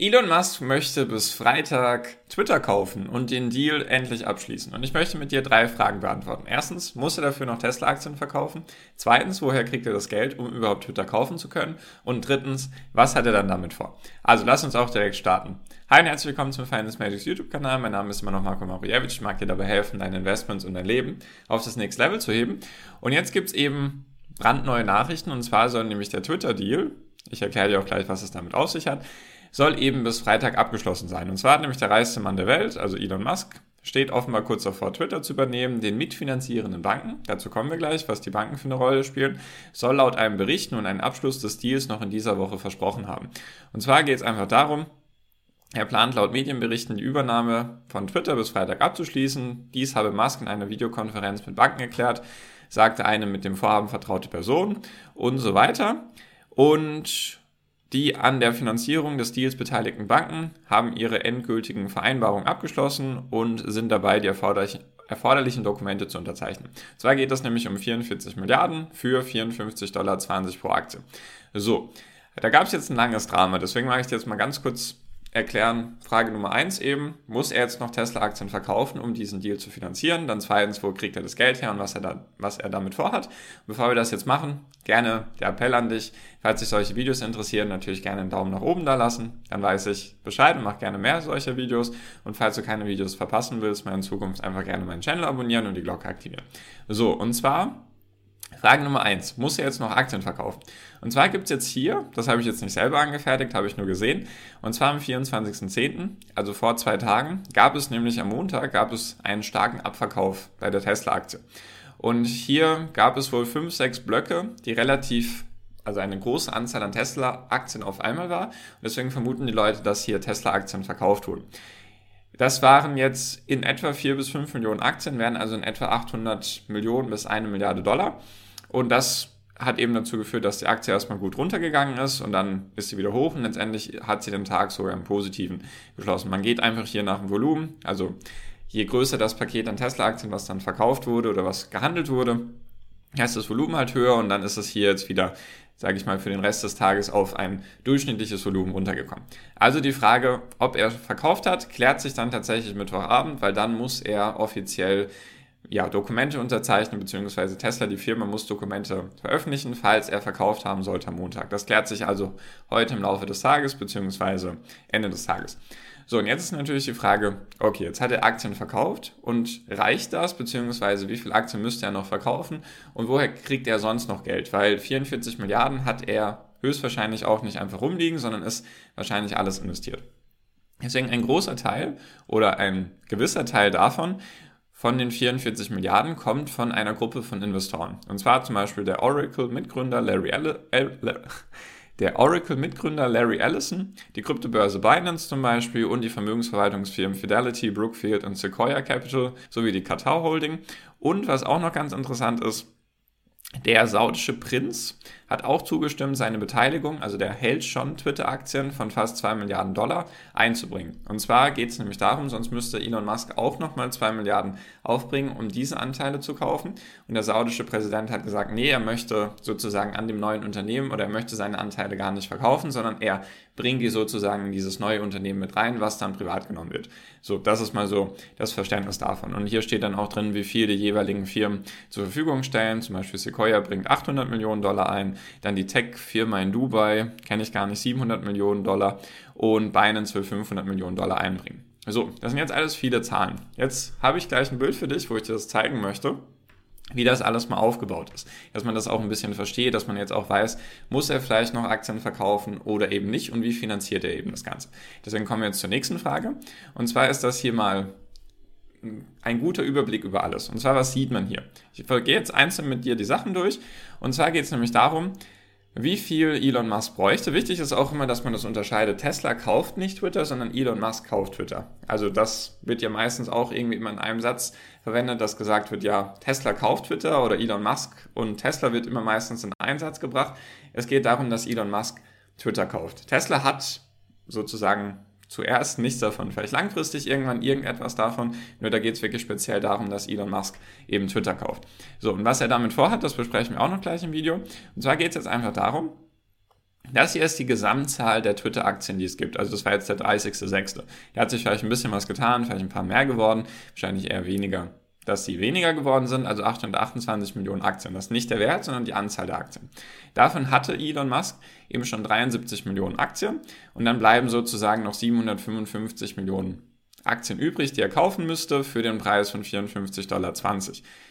Elon Musk möchte bis Freitag Twitter kaufen und den Deal endlich abschließen. Und ich möchte mit dir drei Fragen beantworten. Erstens, muss er dafür noch Tesla-Aktien verkaufen? Zweitens, woher kriegt er das Geld, um überhaupt Twitter kaufen zu können? Und drittens, was hat er dann damit vor? Also lass uns auch direkt starten. Hi und herzlich willkommen zum Finance Magics YouTube-Kanal. Mein Name ist immer noch Marco Marievich. Ich mag dir dabei helfen, deine Investments und dein Leben auf das nächste Level zu heben. Und jetzt gibt's eben brandneue Nachrichten. Und zwar soll nämlich der Twitter-Deal, ich erkläre dir auch gleich, was es damit auf sich hat, soll eben bis Freitag abgeschlossen sein. Und zwar hat nämlich der reichste Mann der Welt, also Elon Musk, steht offenbar kurz davor, Twitter zu übernehmen, den mitfinanzierenden Banken, dazu kommen wir gleich, was die Banken für eine Rolle spielen, soll laut einem Bericht nun einen Abschluss des Deals noch in dieser Woche versprochen haben. Und zwar geht es einfach darum, er plant laut Medienberichten die Übernahme von Twitter bis Freitag abzuschließen. Dies habe Musk in einer Videokonferenz mit Banken erklärt, sagte eine mit dem Vorhaben vertraute Person und so weiter. Und die an der Finanzierung des Deals beteiligten Banken haben ihre endgültigen Vereinbarungen abgeschlossen und sind dabei, die erforderlichen Dokumente zu unterzeichnen. Zwar geht es nämlich um 44 Milliarden für 54,20 Dollar pro Aktie. So, da gab es jetzt ein langes Drama, deswegen mache ich jetzt mal ganz kurz erklären. Frage Nummer eins eben, muss er jetzt noch Tesla-Aktien verkaufen, um diesen Deal zu finanzieren? Dann zweitens, wo kriegt er das Geld her und was er, da, was er damit vorhat? bevor wir das jetzt machen, gerne der Appell an dich, falls dich solche Videos interessieren, natürlich gerne einen Daumen nach oben da lassen. Dann weiß ich Bescheid und mach gerne mehr solcher Videos. Und falls du keine Videos verpassen willst, mal in Zukunft einfach gerne meinen Channel abonnieren und die Glocke aktivieren. So, und zwar Frage Nummer eins: Muss er jetzt noch Aktien verkaufen? Und zwar gibt es jetzt hier, das habe ich jetzt nicht selber angefertigt, habe ich nur gesehen, und zwar am 24.10., also vor zwei Tagen, gab es nämlich am Montag, gab es einen starken Abverkauf bei der Tesla-Aktie. Und hier gab es wohl fünf, sechs Blöcke, die relativ, also eine große Anzahl an Tesla-Aktien auf einmal war. Und deswegen vermuten die Leute, dass hier Tesla-Aktien verkauft wurden. Das waren jetzt in etwa 4 bis 5 Millionen Aktien, wären also in etwa 800 Millionen bis eine Milliarde Dollar. Und das hat eben dazu geführt, dass die Aktie erstmal gut runtergegangen ist und dann ist sie wieder hoch und letztendlich hat sie den Tag sogar im Positiven geschlossen. Man geht einfach hier nach dem Volumen, also je größer das Paket an Tesla-Aktien, was dann verkauft wurde oder was gehandelt wurde, ist das Volumen halt höher und dann ist es hier jetzt wieder, sage ich mal, für den Rest des Tages auf ein durchschnittliches Volumen runtergekommen. Also die Frage, ob er verkauft hat, klärt sich dann tatsächlich Mittwochabend, weil dann muss er offiziell ja, Dokumente unterzeichnen, beziehungsweise Tesla, die Firma, muss Dokumente veröffentlichen, falls er verkauft haben sollte am Montag. Das klärt sich also heute im Laufe des Tages, beziehungsweise Ende des Tages. So, und jetzt ist natürlich die Frage, okay, jetzt hat er Aktien verkauft und reicht das, beziehungsweise wie viele Aktien müsste er noch verkaufen und woher kriegt er sonst noch Geld? Weil 44 Milliarden hat er höchstwahrscheinlich auch nicht einfach rumliegen, sondern ist wahrscheinlich alles investiert. Deswegen ein großer Teil oder ein gewisser Teil davon von den 44 Milliarden kommt von einer Gruppe von Investoren. Und zwar zum Beispiel der Oracle-Mitgründer Larry, der Oracle-Mitgründer Larry Ellison, die Kryptobörse Binance zum Beispiel und die Vermögensverwaltungsfirmen Fidelity, Brookfield und Sequoia Capital sowie die Qatar Holding. Und was auch noch ganz interessant ist, der saudische Prinz hat auch zugestimmt, seine Beteiligung, also der hält schon Twitter-Aktien von fast 2 Milliarden Dollar einzubringen. Und zwar geht es nämlich darum, sonst müsste Elon Musk auch nochmal 2 Milliarden aufbringen, um diese Anteile zu kaufen. Und der saudische Präsident hat gesagt, nee, er möchte sozusagen an dem neuen Unternehmen oder er möchte seine Anteile gar nicht verkaufen, sondern er bringt die sozusagen in dieses neue Unternehmen mit rein, was dann privat genommen wird. So, das ist mal so das Verständnis davon. Und hier steht dann auch drin, wie viel die jeweiligen Firmen zur Verfügung stellen. Zum Beispiel Sequoia bringt 800 Millionen Dollar ein, dann die Tech-Firma in Dubai, kenne ich gar nicht, 700 Millionen Dollar und Binance will 500 Millionen Dollar einbringen. So, das sind jetzt alles viele Zahlen. Jetzt habe ich gleich ein Bild für dich, wo ich dir das zeigen möchte wie das alles mal aufgebaut ist. Dass man das auch ein bisschen versteht, dass man jetzt auch weiß, muss er vielleicht noch Aktien verkaufen oder eben nicht und wie finanziert er eben das Ganze. Deswegen kommen wir jetzt zur nächsten Frage. Und zwar ist das hier mal ein guter Überblick über alles. Und zwar, was sieht man hier? Ich gehe jetzt einzeln mit dir die Sachen durch. Und zwar geht es nämlich darum, wie viel Elon Musk bräuchte. Wichtig ist auch immer, dass man das unterscheidet. Tesla kauft nicht Twitter, sondern Elon Musk kauft Twitter. Also das wird ja meistens auch irgendwie immer in einem Satz verwendet, dass gesagt wird, ja, Tesla kauft Twitter oder Elon Musk und Tesla wird immer meistens in einen Satz gebracht. Es geht darum, dass Elon Musk Twitter kauft. Tesla hat sozusagen zuerst nichts davon, vielleicht langfristig irgendwann irgendetwas davon, nur da geht es wirklich speziell darum, dass Elon Musk eben Twitter kauft. So, und was er damit vorhat, das besprechen wir auch noch gleich im Video. Und zwar geht es jetzt einfach darum, Das hier ist die Gesamtzahl der Twitter-Aktien, die es gibt. Also das war jetzt der 30.06. Da hat sich vielleicht ein bisschen was getan, vielleicht ein paar mehr geworden, wahrscheinlich eher weniger dass sie weniger geworden sind, also 828 Millionen Aktien. Das ist nicht der Wert, sondern die Anzahl der Aktien. Davon hatte Elon Musk eben schon 73 Millionen Aktien und dann bleiben sozusagen noch 755 Millionen Aktien übrig, die er kaufen müsste für den Preis von 54,20 Dollar.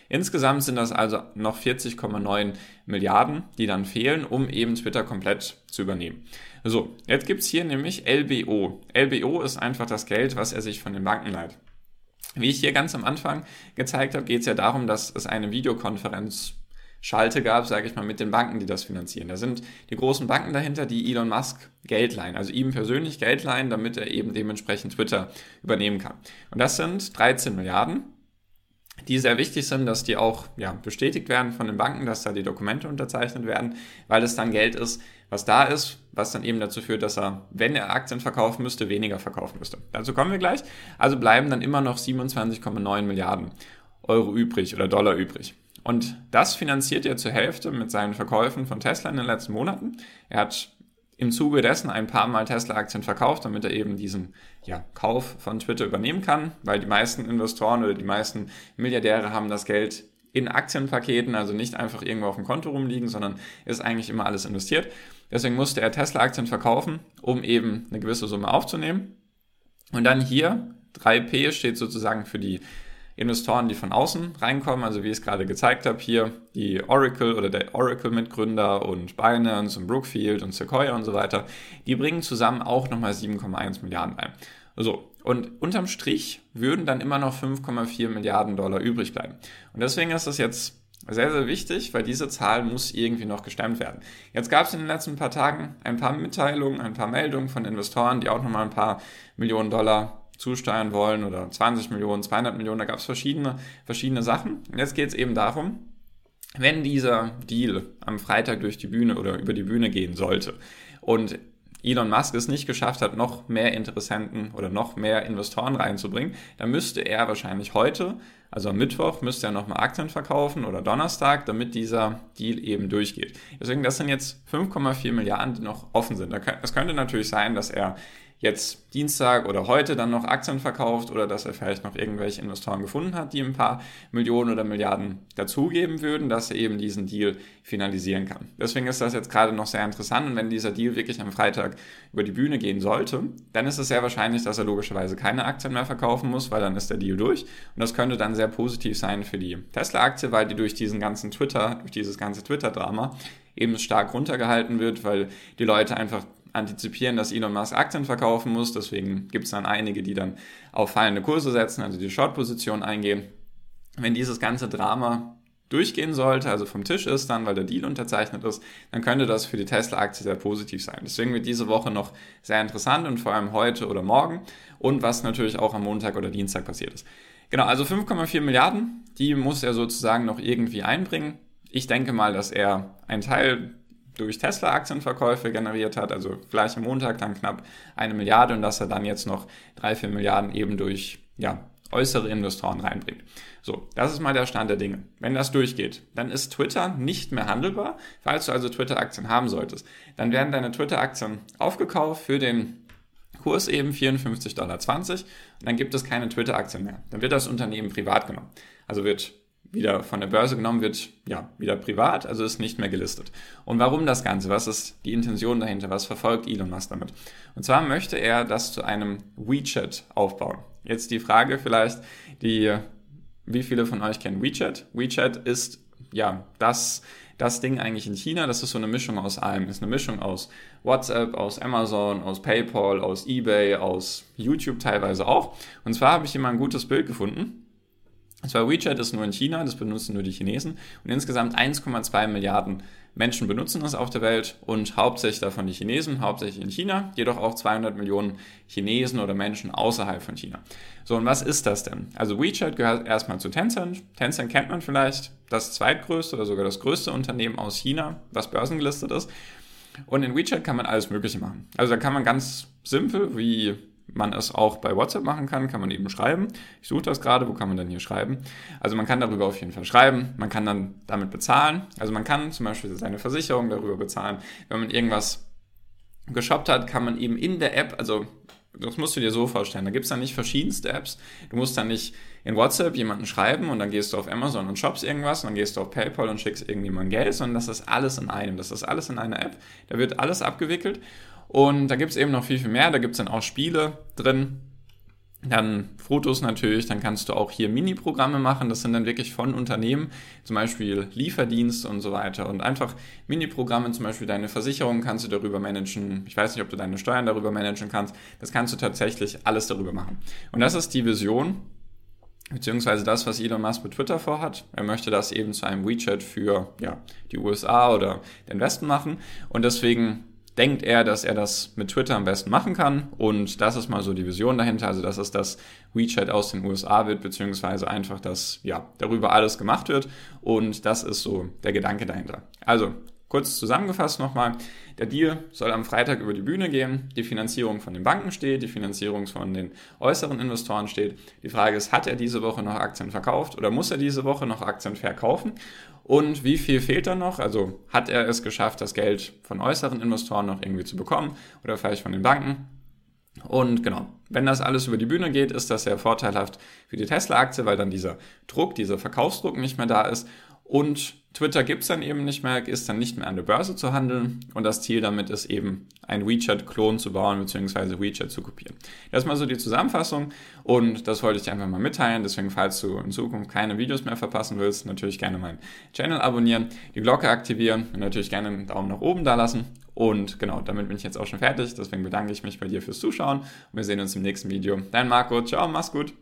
Insgesamt sind das also noch 40,9 Milliarden, die dann fehlen, um eben Twitter komplett zu übernehmen. So, jetzt gibt's hier nämlich LBO. LBO ist einfach das Geld, was er sich von den Banken leiht. Wie ich hier ganz am Anfang gezeigt habe, geht es ja darum, dass es eine Videokonferenz Schalte gab, sage ich mal, mit den Banken, die das finanzieren. Da sind die großen Banken dahinter, die Elon Musk Geld leihen, also ihm persönlich Geld leihen, damit er eben dementsprechend Twitter übernehmen kann. Und das sind 13 Milliarden, die sehr wichtig sind, dass die auch ja, bestätigt werden von den Banken, dass da die Dokumente unterzeichnet werden, weil es dann Geld ist, was da ist, was dann eben dazu führt, dass er, wenn er Aktien verkaufen müsste, weniger verkaufen müsste. Dazu kommen wir gleich. Also bleiben dann immer noch 27,9 Milliarden Euro übrig oder Dollar übrig. Und das finanziert er zur Hälfte mit seinen Verkäufen von Tesla in den letzten Monaten. Er hat im Zuge dessen ein paar Mal Tesla-Aktien verkauft, damit er eben diesen ja, Kauf von Twitter übernehmen kann, weil die meisten Investoren oder die meisten Milliardäre haben das Geld in Aktienpaketen, also nicht einfach irgendwo auf dem Konto rumliegen, sondern ist eigentlich immer alles investiert. Deswegen musste er Tesla-Aktien verkaufen, um eben eine gewisse Summe aufzunehmen. Und dann hier 3P steht sozusagen für die Investoren, die von außen reinkommen, also wie ich es gerade gezeigt habe, hier die Oracle oder der Oracle-Mitgründer und Binance und Brookfield und Sequoia und so weiter, die bringen zusammen auch nochmal 7,1 Milliarden rein. So, und unterm Strich würden dann immer noch 5,4 Milliarden Dollar übrig bleiben. Und deswegen ist das jetzt sehr, sehr wichtig, weil diese Zahl muss irgendwie noch gestemmt werden. Jetzt gab es in den letzten paar Tagen ein paar Mitteilungen, ein paar Meldungen von Investoren, die auch nochmal ein paar Millionen Dollar zusteuern wollen oder 20 Millionen, 200 Millionen, da gab es verschiedene, verschiedene Sachen. Und jetzt geht es eben darum, wenn dieser Deal am Freitag durch die Bühne oder über die Bühne gehen sollte und Elon Musk es nicht geschafft hat, noch mehr Interessenten oder noch mehr Investoren reinzubringen, dann müsste er wahrscheinlich heute, also am Mittwoch, müsste er nochmal Aktien verkaufen oder Donnerstag, damit dieser Deal eben durchgeht. Deswegen, das sind jetzt 5,4 Milliarden, die noch offen sind. Es könnte natürlich sein, dass er jetzt Dienstag oder heute dann noch Aktien verkauft oder dass er vielleicht noch irgendwelche Investoren gefunden hat, die ein paar Millionen oder Milliarden dazugeben würden, dass er eben diesen Deal finalisieren kann. Deswegen ist das jetzt gerade noch sehr interessant und wenn dieser Deal wirklich am Freitag über die Bühne gehen sollte, dann ist es sehr wahrscheinlich, dass er logischerweise keine Aktien mehr verkaufen muss, weil dann ist der Deal durch und das könnte dann sehr positiv sein für die Tesla-Aktie, weil die durch diesen ganzen Twitter, durch dieses ganze Twitter-Drama eben stark runtergehalten wird, weil die Leute einfach antizipieren, dass Elon Musk Aktien verkaufen muss. Deswegen gibt es dann einige, die dann auf fallende Kurse setzen, also die Short-Position eingehen. Wenn dieses ganze Drama durchgehen sollte, also vom Tisch ist dann, weil der Deal unterzeichnet ist, dann könnte das für die Tesla-Aktie sehr positiv sein. Deswegen wird diese Woche noch sehr interessant und vor allem heute oder morgen und was natürlich auch am Montag oder Dienstag passiert ist. Genau, also 5,4 Milliarden, die muss er sozusagen noch irgendwie einbringen. Ich denke mal, dass er einen Teil durch Tesla-Aktienverkäufe generiert hat, also vielleicht am Montag dann knapp eine Milliarde und dass er dann jetzt noch drei, vier Milliarden eben durch ja, äußere Investoren reinbringt. So, das ist mal der Stand der Dinge. Wenn das durchgeht, dann ist Twitter nicht mehr handelbar. Falls du also Twitter-Aktien haben solltest, dann werden deine Twitter-Aktien aufgekauft für den Kurs eben 54,20 Dollar und dann gibt es keine Twitter-Aktien mehr. Dann wird das Unternehmen privat genommen. Also wird wieder von der Börse genommen wird, ja, wieder privat, also ist nicht mehr gelistet. Und warum das Ganze? Was ist die Intention dahinter? Was verfolgt Elon Musk damit? Und zwar möchte er das zu einem WeChat aufbauen. Jetzt die Frage vielleicht, die, wie viele von euch kennen WeChat? WeChat ist, ja, das, das Ding eigentlich in China, das ist so eine Mischung aus allem. Ist eine Mischung aus WhatsApp, aus Amazon, aus PayPal, aus eBay, aus YouTube teilweise auch. Und zwar habe ich hier mal ein gutes Bild gefunden und zwar WeChat ist nur in China, das benutzen nur die Chinesen. Und insgesamt 1,2 Milliarden Menschen benutzen es auf der Welt und hauptsächlich davon die Chinesen, hauptsächlich in China, jedoch auch 200 Millionen Chinesen oder Menschen außerhalb von China. So, und was ist das denn? Also WeChat gehört erstmal zu Tencent. Tencent kennt man vielleicht, das zweitgrößte oder sogar das größte Unternehmen aus China, was börsengelistet ist. Und in WeChat kann man alles Mögliche machen. Also da kann man ganz simpel, wie man es auch bei WhatsApp machen kann, kann man eben schreiben. Ich suche das gerade, wo kann man denn hier schreiben? Also man kann darüber auf jeden Fall schreiben, man kann dann damit bezahlen. Also man kann zum Beispiel seine Versicherung darüber bezahlen. Wenn man irgendwas geshoppt hat, kann man eben in der App, also das musst du dir so vorstellen, da gibt es dann nicht verschiedenste Apps. Du musst dann nicht in WhatsApp jemanden schreiben und dann gehst du auf Amazon und shoppst irgendwas und dann gehst du auf PayPal und schickst irgendjemandem Geld, sondern das ist alles in einem. Das ist alles in einer App. Da wird alles abgewickelt und da gibt es eben noch viel, viel mehr. Da gibt es dann auch Spiele drin, dann Fotos natürlich, dann kannst du auch hier Mini-Programme machen. Das sind dann wirklich von Unternehmen, zum Beispiel Lieferdienst und so weiter. Und einfach Mini-Programme, zum Beispiel deine Versicherung kannst du darüber managen. Ich weiß nicht, ob du deine Steuern darüber managen kannst. Das kannst du tatsächlich alles darüber machen. Und das ist die Vision, beziehungsweise das, was Elon Musk mit Twitter vorhat. Er möchte das eben zu einem WeChat für ja, die USA oder den Westen machen. Und deswegen denkt er, dass er das mit Twitter am besten machen kann. Und das ist mal so die Vision dahinter. Also, dass es das WeChat aus den USA wird, beziehungsweise einfach, dass ja, darüber alles gemacht wird. Und das ist so der Gedanke dahinter. Also, Kurz zusammengefasst nochmal, der Deal soll am Freitag über die Bühne gehen, die Finanzierung von den Banken steht, die Finanzierung von den äußeren Investoren steht. Die Frage ist, hat er diese Woche noch Aktien verkauft oder muss er diese Woche noch Aktien verkaufen? Und wie viel fehlt da noch? Also hat er es geschafft, das Geld von äußeren Investoren noch irgendwie zu bekommen oder vielleicht von den Banken? Und genau, wenn das alles über die Bühne geht, ist das sehr vorteilhaft für die Tesla-Aktie, weil dann dieser Druck, dieser Verkaufsdruck nicht mehr da ist. Und Twitter gibt es dann eben nicht mehr, ist dann nicht mehr an der Börse zu handeln und das Ziel damit ist eben, ein WeChat-Klon zu bauen bzw. WeChat zu kopieren. Das ist mal so die Zusammenfassung und das wollte ich dir einfach mal mitteilen. Deswegen, falls du in Zukunft keine Videos mehr verpassen willst, natürlich gerne meinen Channel abonnieren, die Glocke aktivieren und natürlich gerne einen Daumen nach oben da lassen. Und genau, damit bin ich jetzt auch schon fertig. Deswegen bedanke ich mich bei dir fürs Zuschauen und wir sehen uns im nächsten Video. Dein Marco, ciao, mach's gut.